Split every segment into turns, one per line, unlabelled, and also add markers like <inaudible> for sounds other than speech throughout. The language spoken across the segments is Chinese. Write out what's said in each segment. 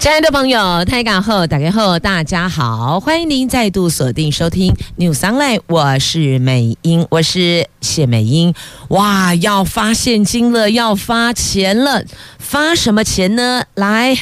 亲爱的朋友，大家好，大家好，大家好，欢迎您再度锁定收听 News Online，我是美英，我是谢美英。哇，要发现金了，要发钱了，发什么钱呢？来。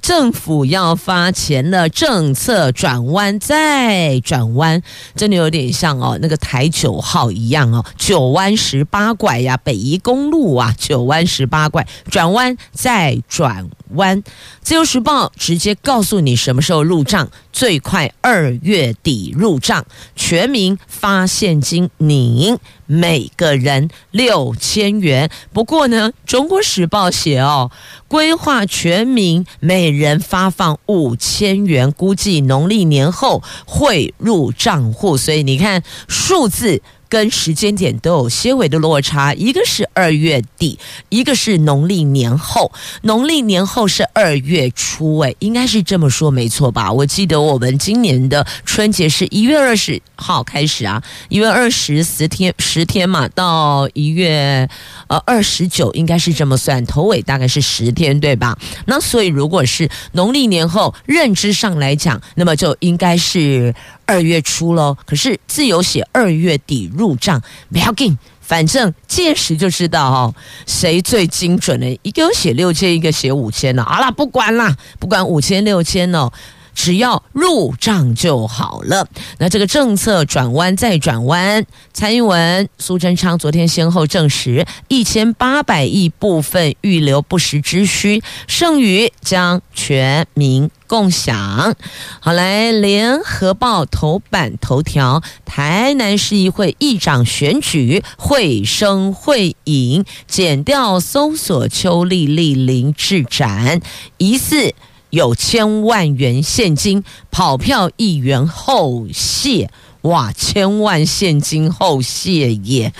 政府要发钱的，政策转弯再转弯，真的有点像哦，那个台九号一样哦，九弯十八拐呀，北宜公路啊，九弯十八拐，转弯再转弯。自由时报直接告诉你什么时候入账，最快二月底入账，全民发现金，您每个人六千元。不过呢，中国时报写哦，规划全民每人发放五千元，估计农历年后汇入账户。所以你看数字。跟时间点都有些微的落差，一个是二月底，一个是农历年后。农历年后是二月初，哎，应该是这么说没错吧？我记得我们今年的春节是一月二十号开始啊，一月二十十天十天嘛，到一月呃二十九，应该是这么算，头尾大概是十天，对吧？那所以如果是农历年后，认知上来讲，那么就应该是。二月初喽，可是自由写二月底入账，不要紧，反正届时就知道哦，谁最精准的？一个写六千，一个写五千了。好了，不管啦，不管五千六千哦。只要入账就好了。那这个政策转弯再转弯，蔡英文、苏贞昌昨天先后证实，一千八百亿部分预留不时之需，剩余将全民共享。好，来联合报头版头条：台南市议会议长选举会声会影，检调搜索邱丽丽林智展，疑似。有千万元现金跑票，议员后谢，哇！千万现金后谢耶，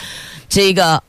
这个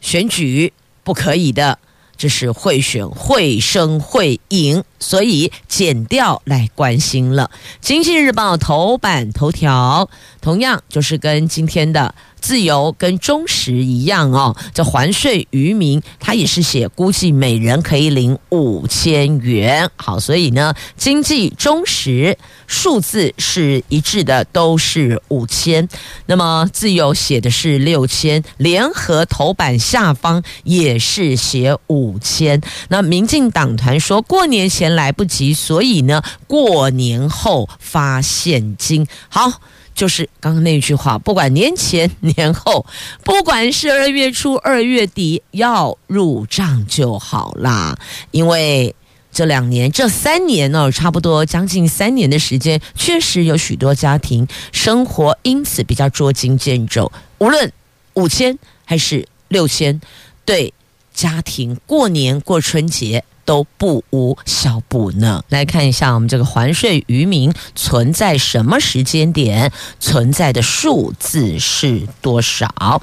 选举不可以的，这是贿选绘声绘影，所以减掉来关心了。经济日报头版头条，同样就是跟今天的。自由跟中时一样哦，这还税于民，他也是写估计每人可以领五千元。好，所以呢，经济中时数字是一致的，都是五千。那么自由写的是六千，联合头版下方也是写五千。那民进党团说过年前来不及，所以呢，过年后发现金。好。就是刚刚那句话，不管年前年后，不管是二月初二月底，要入账就好啦。因为这两年、这三年呢，差不多将近三年的时间，确实有许多家庭生活因此比较捉襟见肘。无论五千还是六千，对家庭过年过春节。都不无小补呢。来看一下我们这个还税于民存在什么时间点，存在的数字是多少？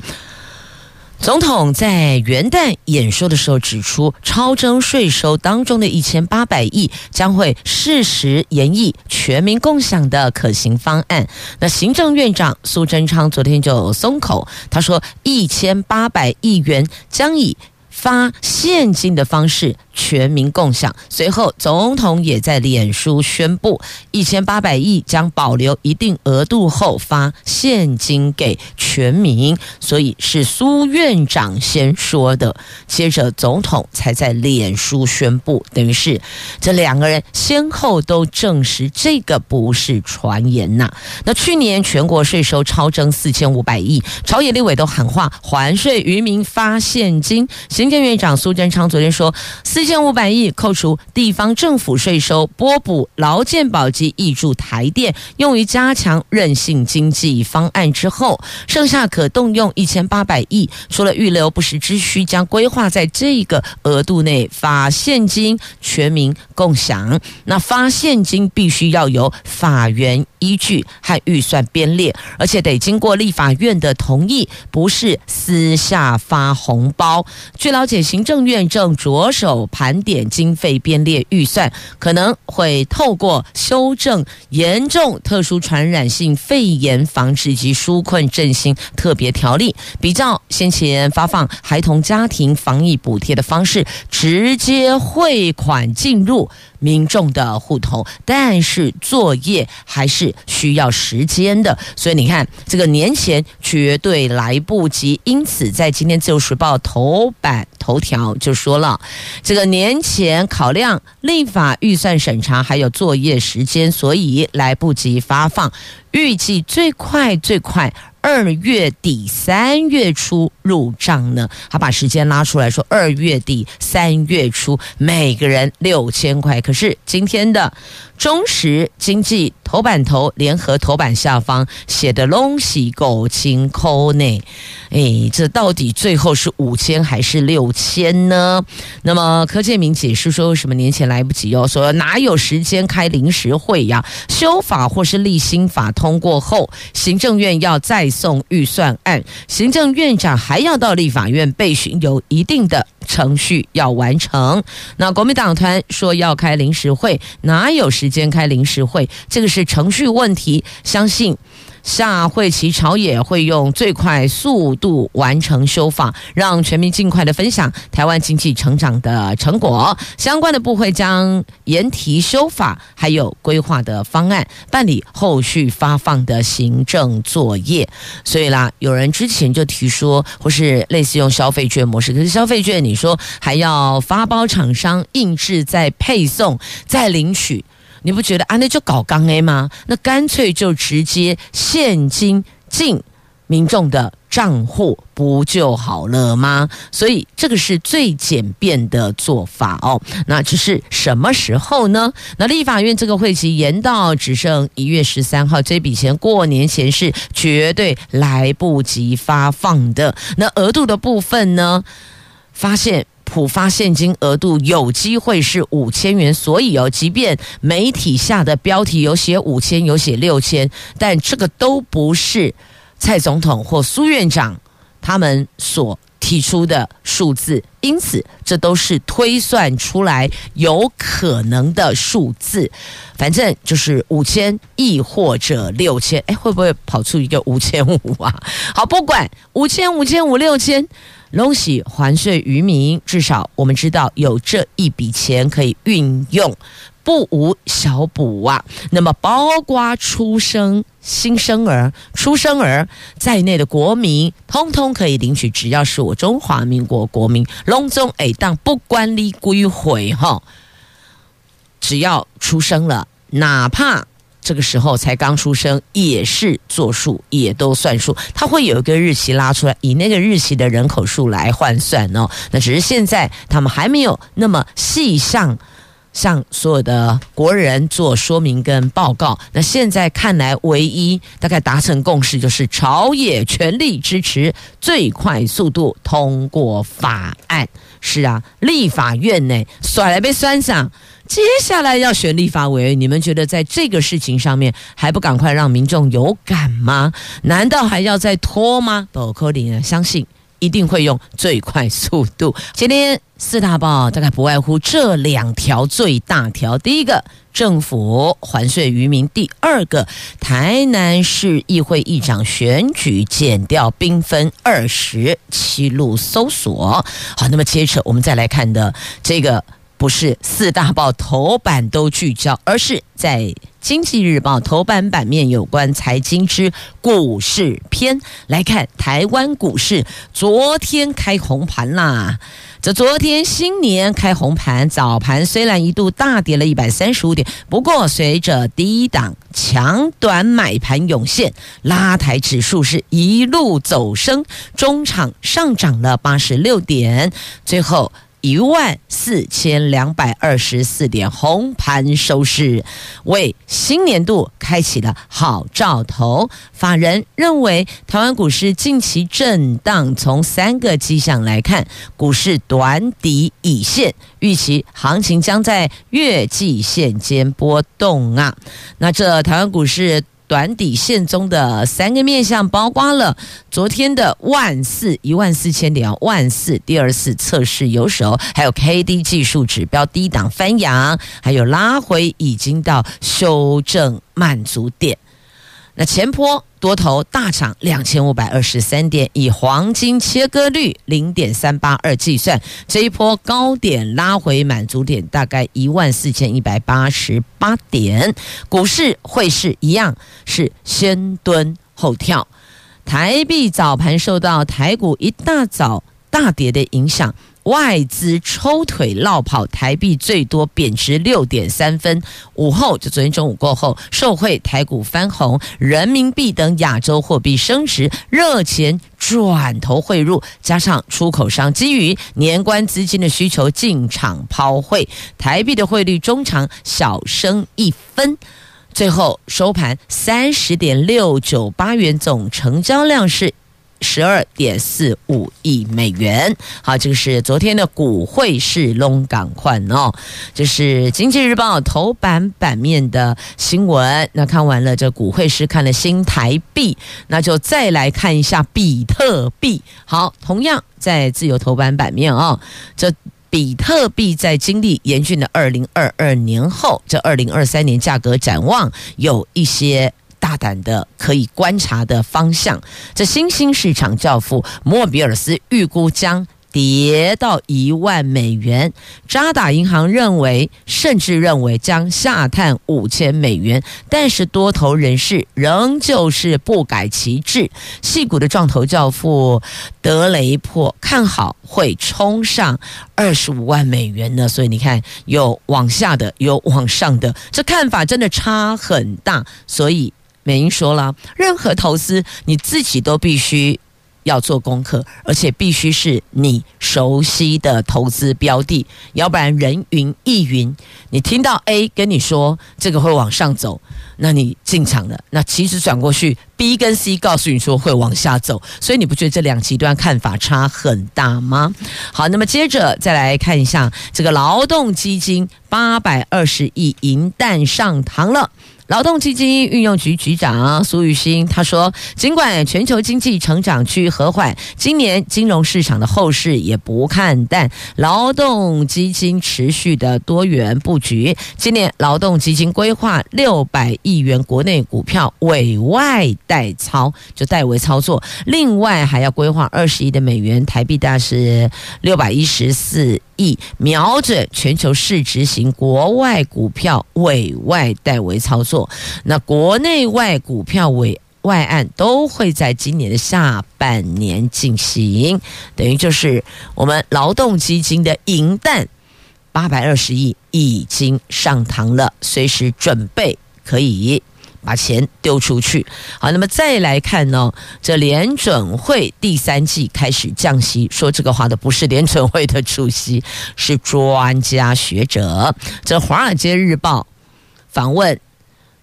总统在元旦演说的时候指出，超征税收当中的一千八百亿将会适时研议全民共享的可行方案。那行政院长苏贞昌昨天就松口，他说一千八百亿元将以发现金的方式全民共享。随后，总统也在脸书宣布，一千八百亿将保留一定额度后发现金给全民。所以是苏院长先说的，接着总统才在脸书宣布，等于是这两个人先后都证实这个不是传言呐。那去年全国税收超征四千五百亿，朝野立委都喊话还税于民发现金。行政院长苏贞昌昨天说，四千五百亿扣除地方政府税收，拨补劳健保及挹注台电，用于加强韧性经济方案之后，剩下可动用一千八百亿，除了预留不时之需，将规划在这个额度内发现金，全民共享。那发现金必须要有法源依据和预算编列，而且得经过立法院的同意，不是私下发红包。据了解，行政院正着手盘点经费编列预算，可能会透过修正严重特殊传染性肺炎防治及纾困振兴特别条例，比较先前发放孩童家庭防疫补贴的方式，直接汇款进入。民众的户头，但是作业还是需要时间的，所以你看，这个年前绝对来不及。因此，在今天《自由时报》头版头条就说了，这个年前考量立法预算审查还有作业时间，所以来不及发放，预计最快最快。二月底三月初入账呢，他把时间拉出来说，二月底三月初每个人六千块。可是今天的中时经济头版头联合头版下方写的拢是五千块呢，哎，这到底最后是五千还是六千呢？那么柯建铭解释说，为什么年前来不及哦？说哪有时间开临时会呀？修法或是立新法通过后，行政院要再送预算案，行政院长还还要到立法院备询，有一定的程序要完成。那国民党团说要开临时会，哪有时间开临时会？这个是程序问题，相信。下会期朝野会用最快速度完成修法，让全民尽快的分享台湾经济成长的成果。相关的部会将研提修法，还有规划的方案，办理后续发放的行政作业。所以啦，有人之前就提说，或是类似用消费券模式，可是消费券你说还要发包厂商印制再配送再领取。你不觉得啊？那就搞刚 A 吗？那干脆就直接现金进民众的账户不就好了吗？所以这个是最简便的做法哦。那只是什么时候呢？那立法院这个会期延到只剩一月十三号，这笔钱过年前是绝对来不及发放的。那额度的部分呢？发现。普发现金额度有机会是五千元，所以哦，即便媒体下的标题有写五千，有写六千，但这个都不是蔡总统或苏院长他们所提出的数字，因此这都是推算出来有可能的数字，反正就是五千亿或者六千，哎，会不会跑出一个五千五啊？好，不管五千、五千五、六千。拢是还税于民，至少我们知道有这一笔钱可以运用，不无小补啊。那么，包括出生新生儿、出生儿在内的国民，通通可以领取，只要是我中华民国国民，拢总会当不管你归回哈，只要出生了，哪怕。这个时候才刚出生，也是做数，也都算数。他会有一个日期拉出来，以那个日期的人口数来换算哦。那只是现在他们还没有那么细向向所有的国人做说明跟报告。那现在看来，唯一大概达成共识就是朝野全力支持最快速度通过法案。是啊，立法院呢，甩来被酸上。接下来要选立法委员，你们觉得在这个事情上面还不赶快让民众有感吗？难道还要再拖吗？不可能，相信一定会用最快速度。今天四大报大概不外乎这两条最大条：第一个，政府还税于民；第二个，台南市议会议长选举减掉兵分二十七路搜索。好，那么接着我们再来看的这个。不是四大报头版都聚焦，而是在经济日报头版版面有关财经之股市篇来看，台湾股市昨天开红盘啦。这昨天新年开红盘，早盘虽然一度大跌了一百三十五点，不过随着低档强短买盘涌现，拉抬指数是一路走升，中场上涨了八十六点，最后。一万四千两百二十四点，红盘收市，为新年度开启了好兆头。法人认为，台湾股市近期震荡，从三个迹象来看，股市短底已现，预期行情将在月季线间波动啊。那这台湾股市。短底线中的三个面向，包括了昨天的万四一万四千点，万四第二次测试有手，还有 K D 技术指标低档翻扬，还有拉回已经到修正满足点。那前波多头大涨两千五百二十三点，以黄金切割率零点三八二计算，这一波高点拉回满足点大概一万四千一百八十八点。股市汇市一样是先蹲后跳，台币早盘受到台股一大早大跌的影响。外资抽腿落跑，台币最多贬值六点三分。午后就昨天中午过后，受惠台股翻红，人民币等亚洲货币升值，热钱转头汇入，加上出口商基于年关资金的需求进场抛汇，台币的汇率中场小升一分，最后收盘三十点六九八元，总成交量是。十二点四五亿美元。好，这个是昨天的股汇市龙港宽哦，这是经济日报头版版面的新闻。那看完了这股汇市，看了新台币，那就再来看一下比特币。好，同样在自由头版版面哦，这比特币在经历严峻的二零二二年后，这二零二三年价格展望有一些。大胆的可以观察的方向，这新兴市场教父莫比尔斯预估将跌到一万美元。渣打银行认为，甚至认为将下探五千美元。但是多头人士仍旧是不改其志。矽谷的撞头教父德雷珀看好会冲上二十五万美元呢。所以你看，有往下的，有往上的，这看法真的差很大。所以。美英说了，任何投资你自己都必须要做功课，而且必须是你熟悉的投资标的，要不然人云亦云。你听到 A 跟你说这个会往上走，那你进场了，那其实转过去 B 跟 C 告诉你说会往下走，所以你不觉得这两极端看法差很大吗？好，那么接着再来看一下这个劳动基金八百二十亿银弹上膛了。劳动基金运用局局长苏玉新他说：“尽管全球经济成长趋于和缓，今年金融市场的后市也不看淡。劳动基金持续的多元布局，今年劳动基金规划六百亿元国内股票委外代操，就代为操作。另外还要规划二十亿的美元，台币大是六百一十四。”亿瞄准全球市值型国外股票委外代为操作，那国内外股票委外案都会在今年的下半年进行，等于就是我们劳动基金的银弹八百二十亿已经上膛了，随时准备可以。把钱丢出去，好，那么再来看呢？这联准会第三季开始降息，说这个话的不是联准会的主席，是专家学者。这《华尔街日报》访问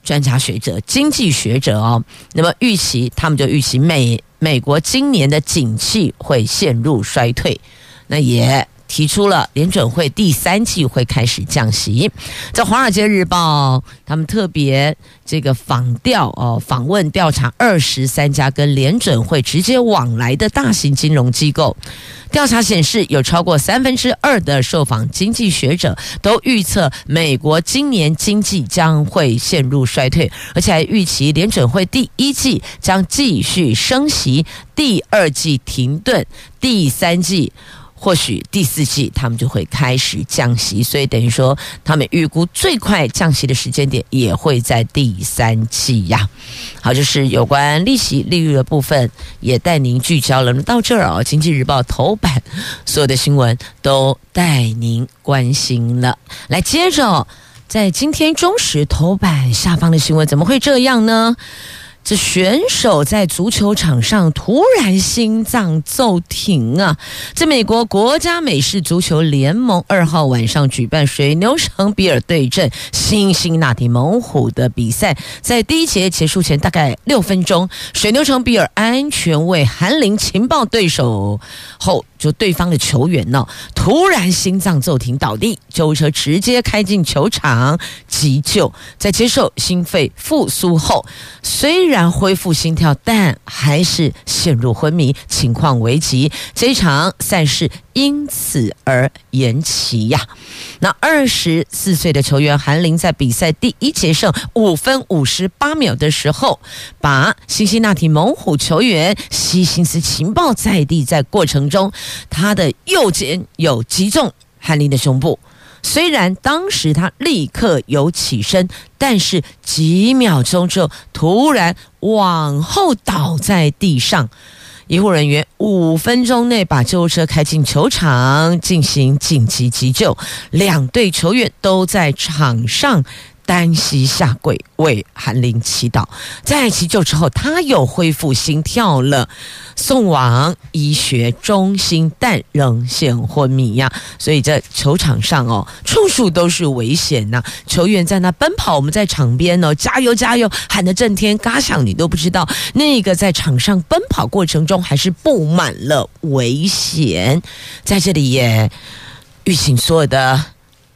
专家学者、经济学者哦，那么预期他们就预期美美国今年的景气会陷入衰退，那也。提出了联准会第三季会开始降息，在《华尔街日报》他们特别这个访调哦，访问调查二十三家跟联准会直接往来的大型金融机构，调查显示有超过三分之二的受访经济学者都预测美国今年经济将会陷入衰退，而且还预期联准会第一季将继续升息，第二季停顿，第三季。或许第四季他们就会开始降息，所以等于说他们预估最快降息的时间点也会在第三季呀。好，就是有关利息利率的部分也带您聚焦了。到这儿啊，《经济日报》头版所有的新闻都带您关心了。来，接着在今天中时头版下方的新闻怎么会这样呢？这选手在足球场上突然心脏骤停啊！这美国国家美式足球联盟二号晚上举办水牛城比尔对阵辛辛那提猛虎的比赛，在第一节结束前大概六分钟，水牛城比尔安全为韩林情报对手后，就对方的球员呢，突然心脏骤停倒地，救护车直接开进球场急救，在接受心肺复苏后，虽然恢复心跳，但还是陷入昏迷，情况危急。这场赛事因此而延期呀。那二十四岁的球员韩林在比赛第一节剩五分五十八秒的时候，把辛辛那提猛虎球员西辛斯情报在地，在过程中他的右肩有击中韩林的胸部。虽然当时他立刻有起身，但是几秒钟之后突然往后倒在地上。医护人员五分钟内把救护车开进球场进行紧急急救，两队球员都在场上。单膝下跪为韩林祈祷，在急救之后，他又恢复心跳了，送往医学中心，但仍现昏迷呀。所以在球场上哦，处处都是危险呐。球员在那奔跑，我们在场边哦，加油加油，喊得震天嘎响，你都不知道那个在场上奔跑过程中还是布满了危险。在这里也预请所有的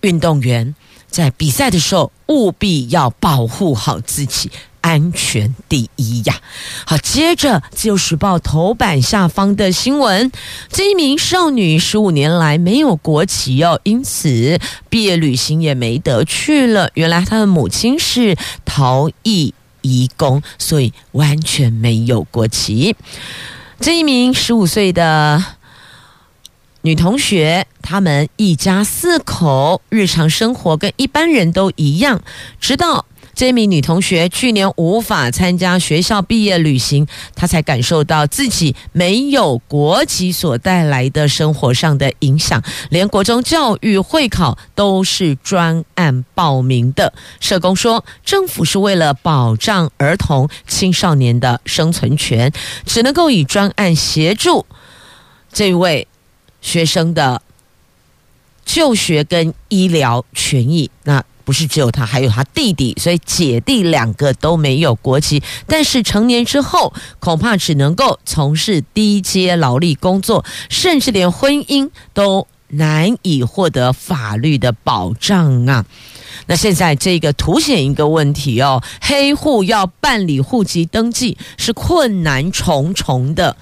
运动员。在比赛的时候，务必要保护好自己，安全第一呀！好，接着《自由时报》头版下方的新闻：这一名少女十五年来没有国籍哦，因此毕业旅行也没得去了。原来她的母亲是逃逸移工，所以完全没有国籍。这一名十五岁的。女同学，他们一家四口日常生活跟一般人都一样。直到这名女同学去年无法参加学校毕业旅行，她才感受到自己没有国籍所带来的生活上的影响。连国中教育会考都是专案报名的。社工说，政府是为了保障儿童青少年的生存权，只能够以专案协助这位。学生的就学跟医疗权益，那不是只有他，还有他弟弟，所以姐弟两个都没有国籍。但是成年之后，恐怕只能够从事低阶劳力工作，甚至连婚姻都难以获得法律的保障啊！那现在这个凸显一个问题哦，黑户要办理户籍登记是困难重重的。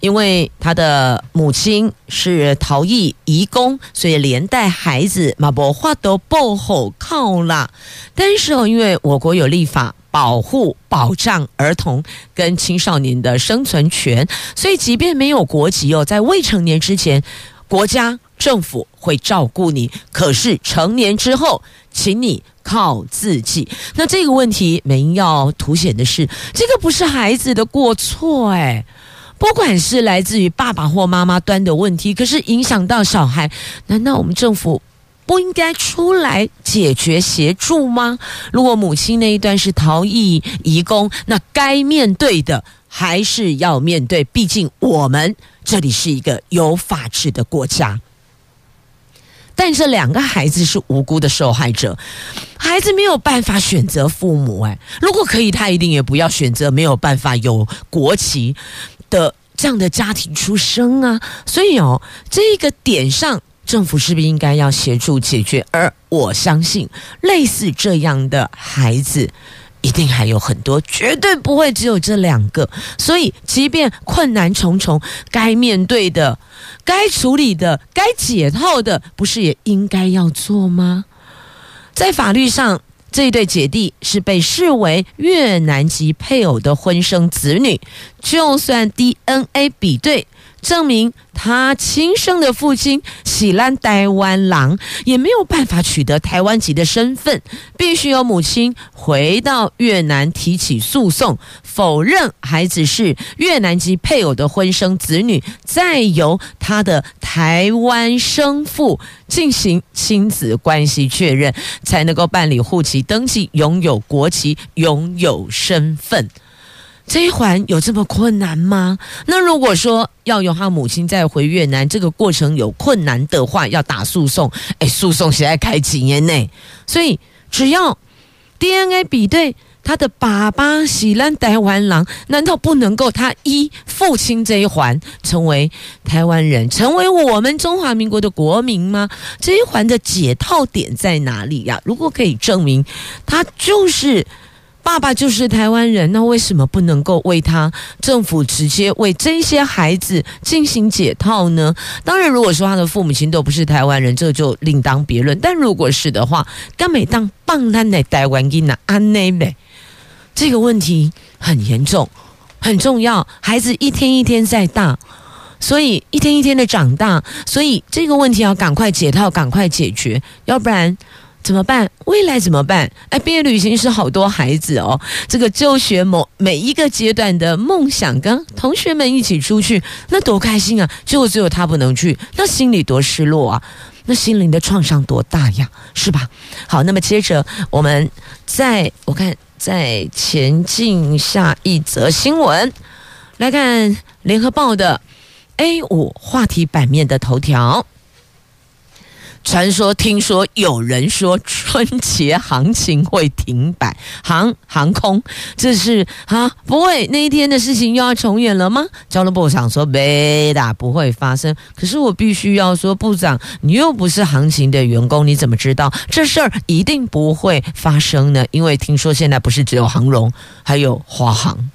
因为他的母亲是逃逸移工，所以连带孩子马博话都不好靠了。但是哦，因为我国有立法保护保障儿童跟青少年的生存权，所以即便没有国籍哦，在未成年之前，国家政府会照顾你。可是成年之后，请你靠自己。那这个问题，美英要凸显的是，这个不是孩子的过错，哎。不管是来自于爸爸或妈妈端的问题，可是影响到小孩，难道我们政府不应该出来解决协助吗？如果母亲那一段是逃逸移工，那该面对的还是要面对，毕竟我们这里是一个有法治的国家。但这两个孩子是无辜的受害者，孩子没有办法选择父母，哎，如果可以，他一定也不要选择没有办法有国籍。的这样的家庭出生啊，所以哦，这个点上，政府是不是应该要协助解决？而我相信，类似这样的孩子，一定还有很多，绝对不会只有这两个。所以，即便困难重重，该面对的、该处理的、该解套的，不是也应该要做吗？在法律上。这对姐弟是被视为越南籍配偶的婚生子女，就算 DNA 比对证明他亲生的父亲喜兰台湾郎，也没有办法取得台湾籍的身份，必须由母亲回到越南提起诉讼。否认孩子是越南籍配偶的婚生子女，再由他的台湾生父进行亲子关系确认，才能够办理户籍登记，拥有国籍，拥有身份。这一环有这么困难吗？那如果说要由他母亲再回越南，这个过程有困难的话，要打诉讼，哎，诉讼现在开几年内，所以只要 DNA 比对他的爸爸喜兰台湾郎，难道不能够他依父亲这一环成为台湾人，成为我们中华民国的国民吗？这一环的解套点在哪里呀？如果可以证明他就是。爸爸就是台湾人，那为什么不能够为他政府直接为这些孩子进行解套呢？当然，如果说他的父母亲都不是台湾人，这就另当别论。但如果是的话，干每当棒他的台湾人啊，安内美，这个问题很严重，很重要。孩子一天一天在大，所以一天一天的长大，所以这个问题要赶快解套，赶快解决，要不然。怎么办？未来怎么办？哎，毕业旅行是好多孩子哦，这个就学某每一个阶段的梦想，跟同学们一起出去，那多开心啊！结果只有他不能去，那心里多失落啊！那心灵的创伤多大呀，是吧？好，那么接着我们再我看再前进下一则新闻，来看联合报的 A 五话题版面的头条。传说，听说，有人说春节行情会停摆，航航空，这是啊，不会那一天的事情又要重演了吗？交通部长说没的，不会发生。可是我必须要说，部长，你又不是航勤的员工，你怎么知道这事儿一定不会发生呢？因为听说现在不是只有航荣，还有华航。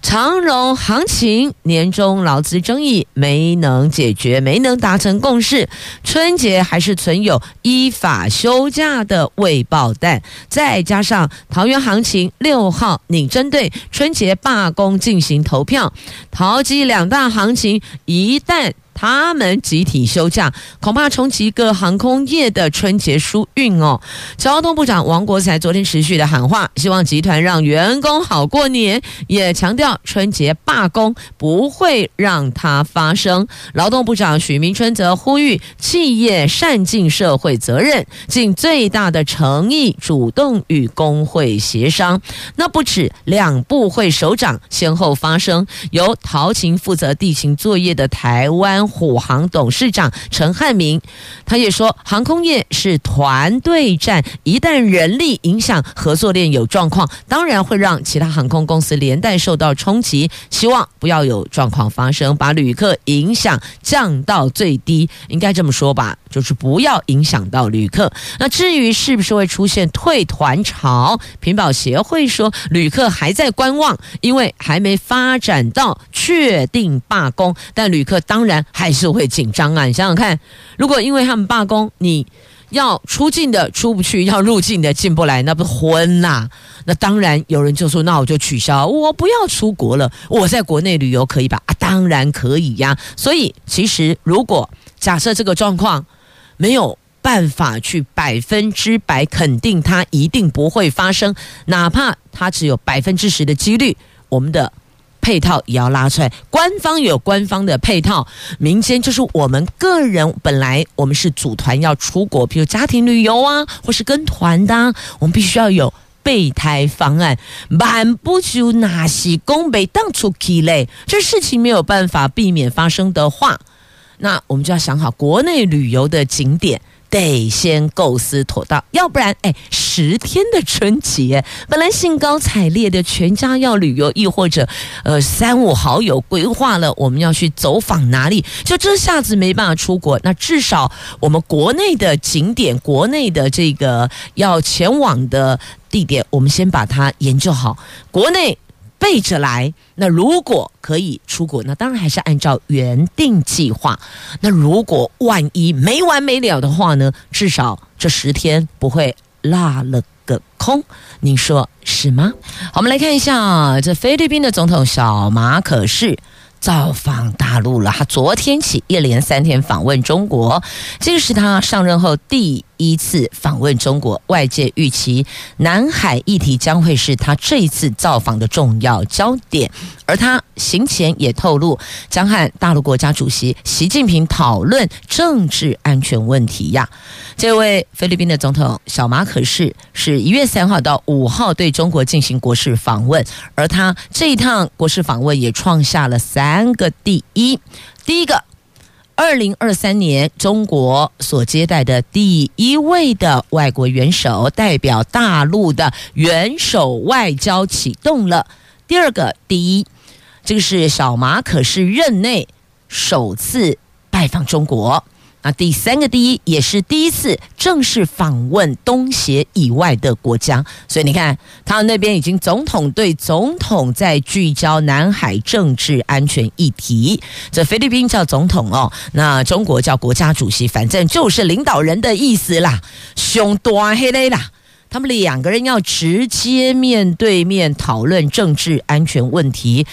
长荣行情年终劳资争议没能解决，没能达成共识。春节还是存有依法休假的未报单，再加上桃园行情六号拟针对春节罢工进行投票，桃机两大行情一旦。他们集体休假，恐怕冲击各航空业的春节疏运哦。交通部长王国材昨天持续的喊话，希望集团让员工好过年，也强调春节罢工不会让它发生。劳动部长许明春则呼吁企业善尽社会责任，尽最大的诚意，主动与工会协商。那不止两部会首长先后发声，由陶勤负责地勤作业的台湾。虎航董事长陈汉明，他也说，航空业是团队战，一旦人力影响合作链有状况，当然会让其他航空公司连带受到冲击。希望不要有状况发生，把旅客影响降到最低，应该这么说吧，就是不要影响到旅客。那至于是不是会出现退团潮，品保协会说，旅客还在观望，因为还没发展到确定罢工，但旅客当然。还是会紧张啊！你想想看，如果因为他们罢工，你要出境的出不去，要入境的进不来，那不是昏呐？那当然有人就说：“那我就取消，我不要出国了，我在国内旅游可以吧？”啊，当然可以呀。所以其实，如果假设这个状况没有办法去百分之百肯定它一定不会发生，哪怕它只有百分之十的几率，我们的。配套也要拉出来，官方有官方的配套，民间就是我们个人本来我们是组团要出国，比如家庭旅游啊，或是跟团的啊，我们必须要有备胎方案，满不就那些公北当出去嘞，这事情没有办法避免发生的话，那我们就要想好国内旅游的景点。得先构思妥当，要不然，哎，十天的春节，本来兴高采烈的全家要旅游，亦或者，呃，三五好友规划了我们要去走访哪里，就这下子没办法出国，那至少我们国内的景点，国内的这个要前往的地点，我们先把它研究好，国内。背着来，那如果可以出国，那当然还是按照原定计划。那如果万一没完没了的话呢？至少这十天不会落了个空，您说是吗？好，我们来看一下，这菲律宾的总统小马可是造访大陆了。他昨天起一连三天访问中国，这个是他上任后第一次访问中国，外界预期南海议题将会是他这一次造访的重要焦点。而他行前也透露，将和大陆国家主席习近平讨论政治安全问题呀。这位菲律宾的总统小马可是是一月三号到五号对中国进行国事访问，而他这一趟国事访问也创下了三个第一。第一个，二零二三年中国所接待的第一位的外国元首代表大陆的元首外交启动了。第二个，第一，这个是小马可是任内首次拜访中国。那第三个第一也是第一次正式访问东协以外的国家，所以你看，他们那边已经总统对总统在聚焦南海政治安全议题。这菲律宾叫总统哦，那中国叫国家主席，反正就是领导人的意思啦。凶多黑嘞啦，他们两个人要直接面对面讨论政治安全问题，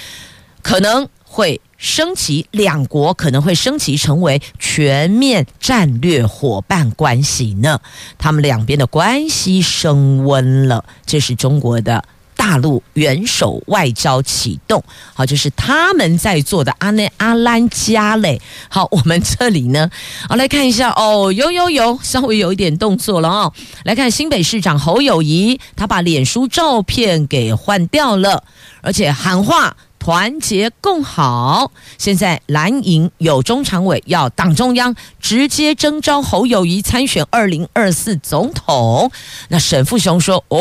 可能会。升级，两国可能会升级成为全面战略伙伴关系呢。他们两边的关系升温了，这是中国的大陆元首外交启动。好，就是他们在做的阿内阿兰加嘞。好，我们这里呢，好来看一下哦，有有有，稍微有一点动作了哦。来看新北市长侯友谊，他把脸书照片给换掉了，而且喊话。团结共好。现在蓝营有中常委要党中央直接征召侯友谊参选二零二四总统。那沈富雄说：“哦，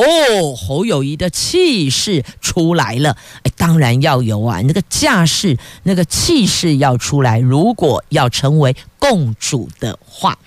侯友谊的气势出来了。哎，当然要有啊，那个架势、那个气势要出来。如果要成为共主的话，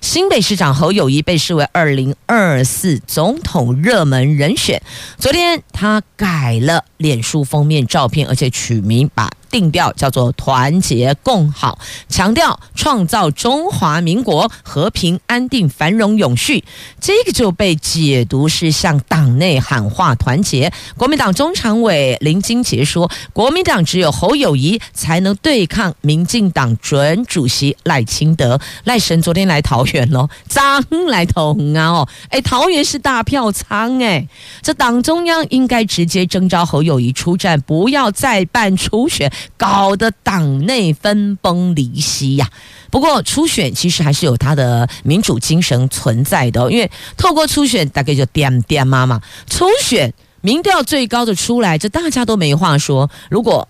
新北市长侯友谊被视为二零二四总统热门人选。昨天他改了脸书封面照片，而且取名把。”定调叫做团结共好，强调创造中华民国和平安定繁荣永续，这个就被解读是向党内喊话团结。国民党中常委林金杰说，国民党只有侯友谊才能对抗民进党准主席赖清德。赖神昨天来桃园喽，张来投啊哦，哎，桃园是大票仓哎，这 <laughs> 党中央应该直接征召侯友谊出战，不要再办初选。搞得党内分崩离析呀！不过初选其实还是有它的民主精神存在的哦，因为透过初选，大概就点点妈妈初选民调最高的出来，这大家都没话说。如果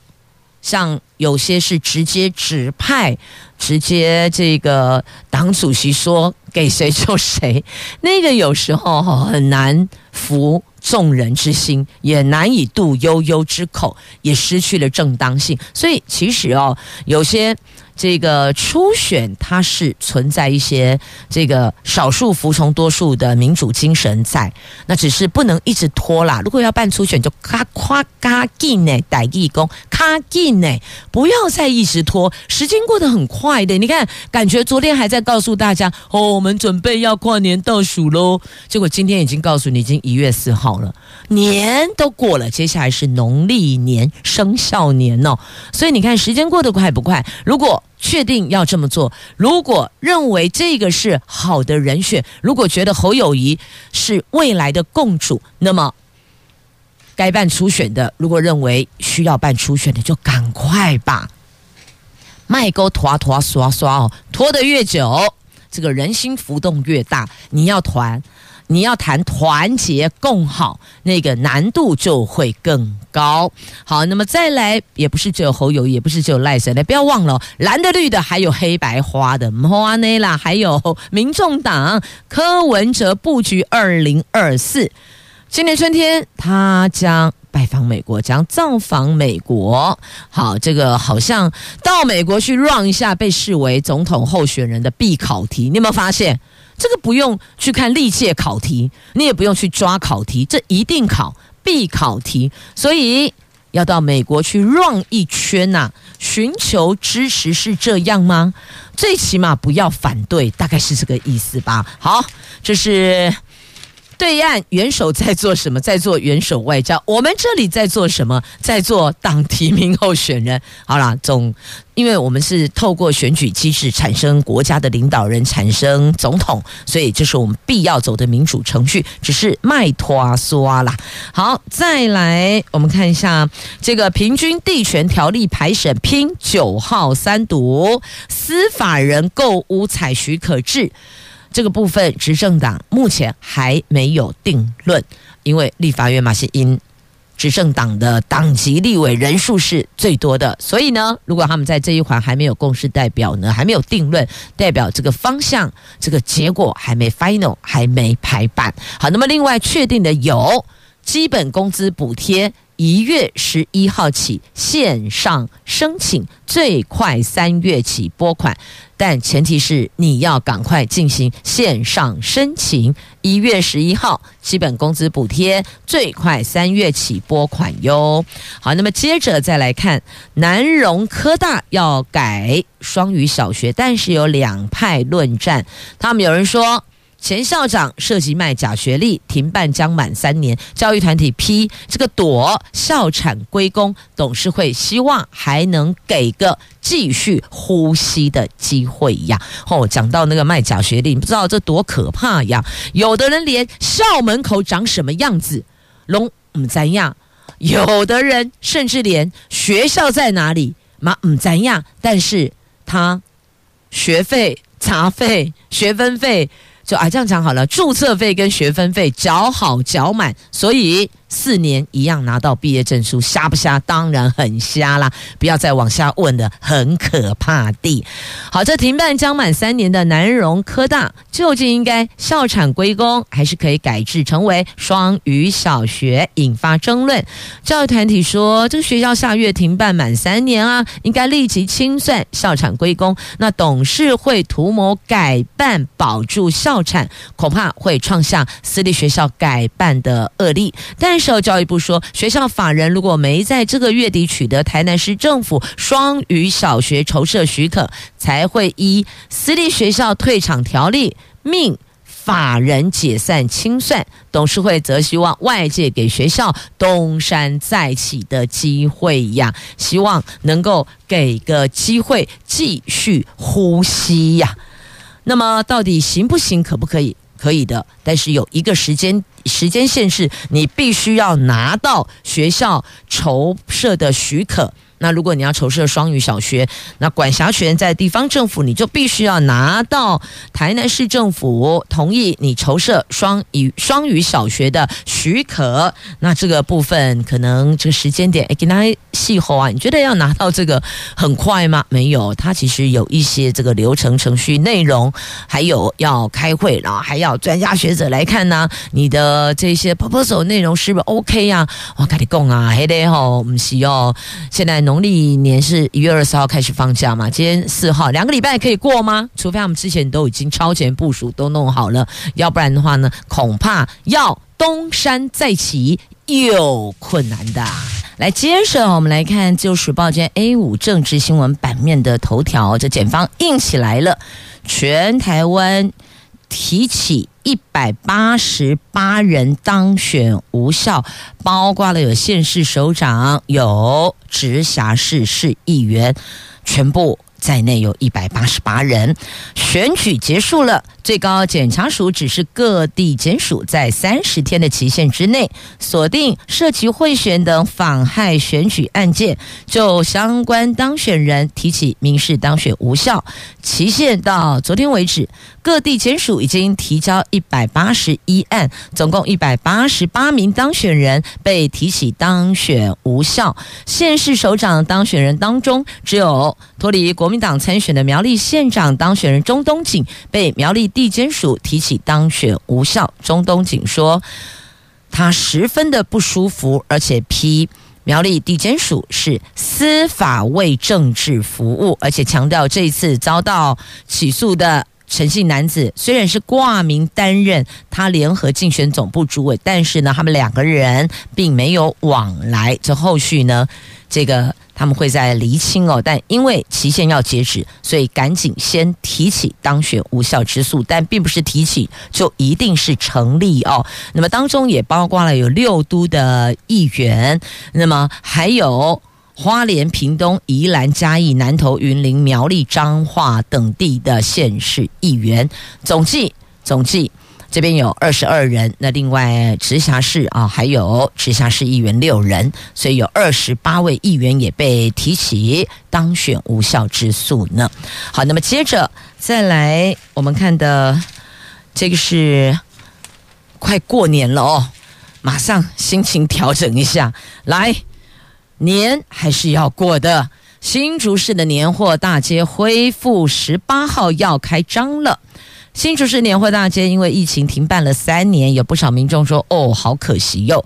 像有些是直接指派，直接这个党主席说给谁就谁，那个有时候很难服。众人之心，也难以度悠悠之口，也失去了正当性。所以，其实哦，有些。这个初选它是存在一些这个少数服从多数的民主精神在，那只是不能一直拖啦。如果要办初选，就咔咔咔进呢，逮义工咔进呢，不要再一直拖，时间过得很快的。你看，感觉昨天还在告诉大家哦，我们准备要跨年倒数喽，结果今天已经告诉你，已经一月四号了，年都过了，接下来是农历年生肖年哦。所以你看，时间过得快不快？如果确定要这么做，如果认为这个是好的人选，如果觉得侯友谊是未来的共主，那么该办初选的，如果认为需要办初选的，就赶快吧。麦沟拖拖刷刷哦，拖得越久，这个人心浮动越大。你要团。你要谈团结共好，那个难度就会更高。好，那么再来，也不是只有侯友，也不是只有赖神，来不要忘了，蓝的绿的还有黑白花的，莫内啦，还有民众党柯文哲布局二零二四。今年春天，他将拜访美国，将造访美国。好，这个好像到美国去 run 一下，被视为总统候选人的必考题。你有没有发现？这个不用去看历届考题，你也不用去抓考题，这一定考必考题，所以要到美国去转一圈呐、寻求知识是这样吗？最起码不要反对，大概是这个意思吧。好，这是。对岸元首在做什么？在做元首外交。我们这里在做什么？在做党提名候选人。好啦，总因为我们是透过选举机制产生国家的领导人，产生总统，所以这是我们必要走的民主程序。只是麦拖梭啦。好，再来我们看一下这个平均地权条例排审拼九号三读，司法人购屋采许可制。这个部分，执政党目前还没有定论，因为立法院嘛是因执政党的党籍立委人数是最多的，所以呢，如果他们在这一环还没有共识，代表呢还没有定论，代表这个方向、这个结果还没 final，还没排版。好，那么另外确定的有基本工资补贴。一月十一号起线上申请，最快三月起拨款，但前提是你要赶快进行线上申请。一月十一号基本工资补贴，最快三月起拨款哟。好，那么接着再来看南荣科大要改双语小学，但是有两派论战，他们有人说。前校长涉及卖假学历，停办将满三年。教育团体批这个躲校产归公，董事会希望还能给个继续呼吸的机会呀。哦，讲到那个卖假学历，你不知道这多可怕呀！有的人连校门口长什么样子拢唔知呀，有的人甚至连学校在哪里嘛唔知呀，但是他学费、杂费、学分费。就啊，这样讲好了，注册费跟学分费缴好缴满，所以。四年一样拿到毕业证书，瞎不瞎？当然很瞎啦！不要再往下问了，很可怕的。好，这停办将满三年的南荣科大，究竟应该校产归公，还是可以改制成为双语小学？引发争论。教育团体说，这个学校下月停办满三年啊，应该立即清算校产归公。那董事会图谋改办保住校产，恐怕会创下私立学校改办的恶例。但是。受教育部说，学校法人如果没在这个月底取得台南市政府双语小学筹设许可，才会依私立学校退场条例命法人解散清算。董事会则希望外界给学校东山再起的机会呀，希望能够给个机会继续呼吸呀。那么到底行不行？可不可以？可以的，但是有一个时间时间限制，你必须要拿到学校筹设的许可。那如果你要筹设双语小学，那管辖权在地方政府，你就必须要拿到台南市政府同意你筹设双语双语小学的许可。那这个部分可能这个时间点，哎，给大家细后啊，你觉得要拿到这个很快吗？没有，它其实有一些这个流程程序内容，还有要开会，然后还要专家学者来看呢、你的这些 proposal 内容是不是 OK 呀、啊？我跟你讲啊，还得吼，不是哦，现在农。历年是一月二十号开始放假嘛？今天四号，两个礼拜可以过吗？除非他们之前都已经超前部署，都弄好了，要不然的话呢，恐怕要东山再起有困难的。来，接着我们来看《自由时报》今天 A 五政治新闻版面的头条，这检方硬起来了，全台湾提起。一百八十八人当选无效，包括了有县市首长、有直辖市市议员，全部在内有一百八十八人。选举结束了。最高检察署指示各地检署在三十天的期限之内，锁定涉及贿选等妨害选举案件，就相关当选人提起民事当选无效。期限到昨天为止，各地检署已经提交一百八十一案，总共一百八十八名当选人被提起当选无效。县市首长当选人当中，只有脱离国民民党参选的苗栗县长当选人钟东锦被苗栗。地检署提起当选无效，钟东锦说他十分的不舒服，而且批苗栗地检署是司法为政治服务，而且强调这一次遭到起诉的陈姓男子虽然是挂名担任他联合竞选总部主委，但是呢，他们两个人并没有往来。这后续呢，这个他们会在厘清哦。但因为期限要截止，所以赶紧先提起当选无效之诉，但并不是提起就一定是成立哦。那么当中也包括了有六都的议员，那么还有。花莲、屏东、宜兰、嘉义、南投、云林、苗栗、彰化等地的县市议员，总计总计这边有二十二人。那另外直辖市啊，还有直辖市议员六人，所以有二十八位议员也被提起当选无效之诉呢。好，那么接着再来，我们看的这个是快过年了哦，马上心情调整一下来。年还是要过的。新竹市的年货大街恢复，十八号要开张了。新竹市年货大街因为疫情停办了三年，有不少民众说：“哦，好可惜哟。”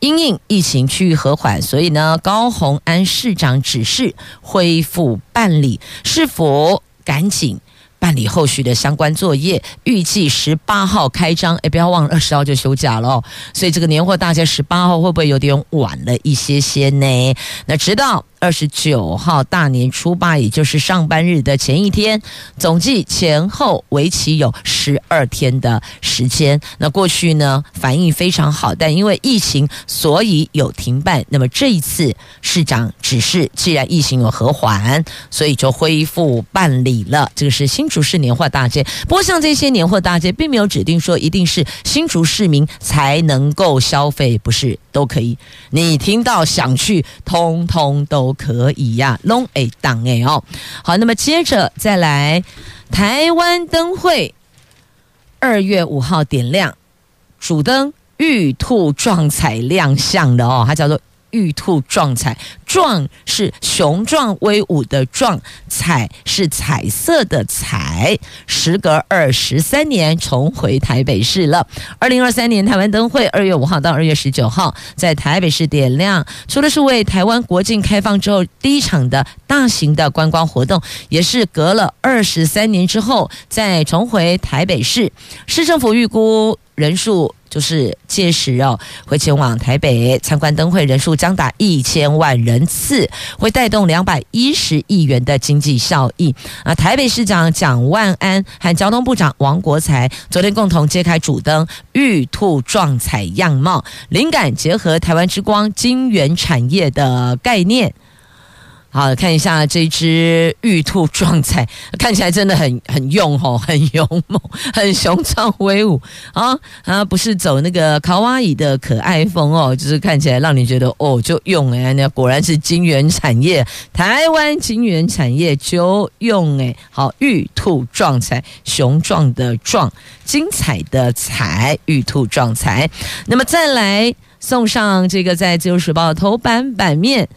因应疫情趋于和缓，所以呢，高虹安市长指示恢复办理，是否赶紧？办理后续的相关作业，预计十八号开张。哎，不要忘了二十号就休假了，所以这个年货大家十八号会不会有点晚了一些些呢？那直到。二十九号大年初八，也就是上班日的前一天，总计前后为期有十二天的时间。那过去呢，反应非常好，但因为疫情，所以有停办。那么这一次市长指示，既然疫情有和缓，所以就恢复办理了。这个是新竹市年货大街。不过像这些年货大街，并没有指定说一定是新竹市民才能够消费，不是都可以。你听到想去，通通都。可以呀，long a 档哎哦，好，那么接着再来，台湾灯会二月五号点亮，主灯玉兔壮彩亮相的哦，它叫做。玉兔壮彩，壮是雄壮威武的壮，彩是彩色的彩。时隔二十三年，重回台北市了。二零二三年台湾灯会二月五号到二月十九号在台北市点亮，除了是为台湾国境开放之后第一场的大型的观光活动，也是隔了二十三年之后再重回台北市。市政府预估人数。就是届时哦，会前往台北参观灯会，人数将达一千万人次，会带动两百一十亿元的经济效益。啊，台北市长蒋万安和交通部长王国材昨天共同揭开主灯“玉兔壮彩样貌”，灵感结合台湾之光晶圆产业的概念。好，看一下这只玉兔壮彩，看起来真的很很勇吼，很勇猛，很雄壮威武啊！啊，不是走那个卡哇伊的可爱风哦，就是看起来让你觉得哦，就用哎，那果然是金圆产业，台湾金圆产业就用哎，好，玉兔壮彩，雄壮的壮，精彩的彩，玉兔壮彩。那么再来送上这个在自由时报头版版面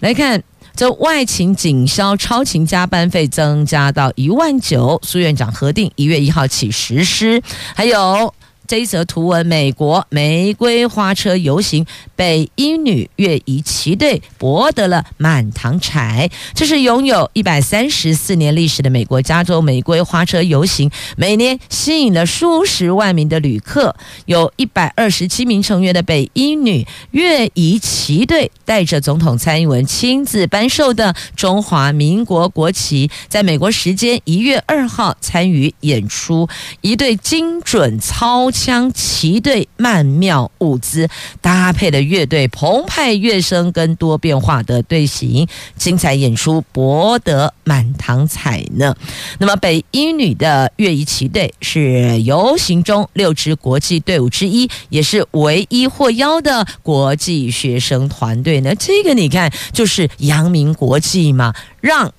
来看。这外勤紧销超勤加班费增加到一万九，苏院长核定一月一号起实施，还有。这一则图文：美国玫瑰花车游行，北一女乐仪旗队博得了满堂彩。这是拥有一百三十四年历史的美国加州玫瑰花车游行，每年吸引了数十万名的旅客。有一百二十七名成员的北一女乐仪旗队，带着总统蔡英文亲自颁授的中华民国国旗，在美国时间一月二号参与演出。一队精准操。枪旗队曼妙舞姿搭配的乐队澎湃乐声跟多变化的队形，精彩演出博得满堂彩呢。那么北一女的乐仪旗队是游行中六支国际队伍之一，也是唯一获邀的国际学生团队呢。这个你看就是扬名国际嘛，让。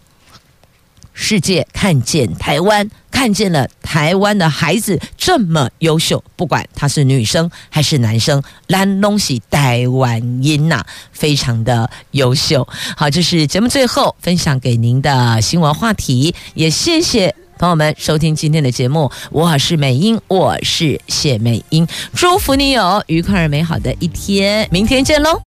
世界看见台湾，看见了台湾的孩子这么优秀，不管他是女生还是男生，蓝东西台湾音呐，非常的优秀。好，这是节目最后分享给您的新闻话题，也谢谢朋友们收听今天的节目。我是美英，我是谢美英，祝福你有愉快而美好的一天，明天见喽。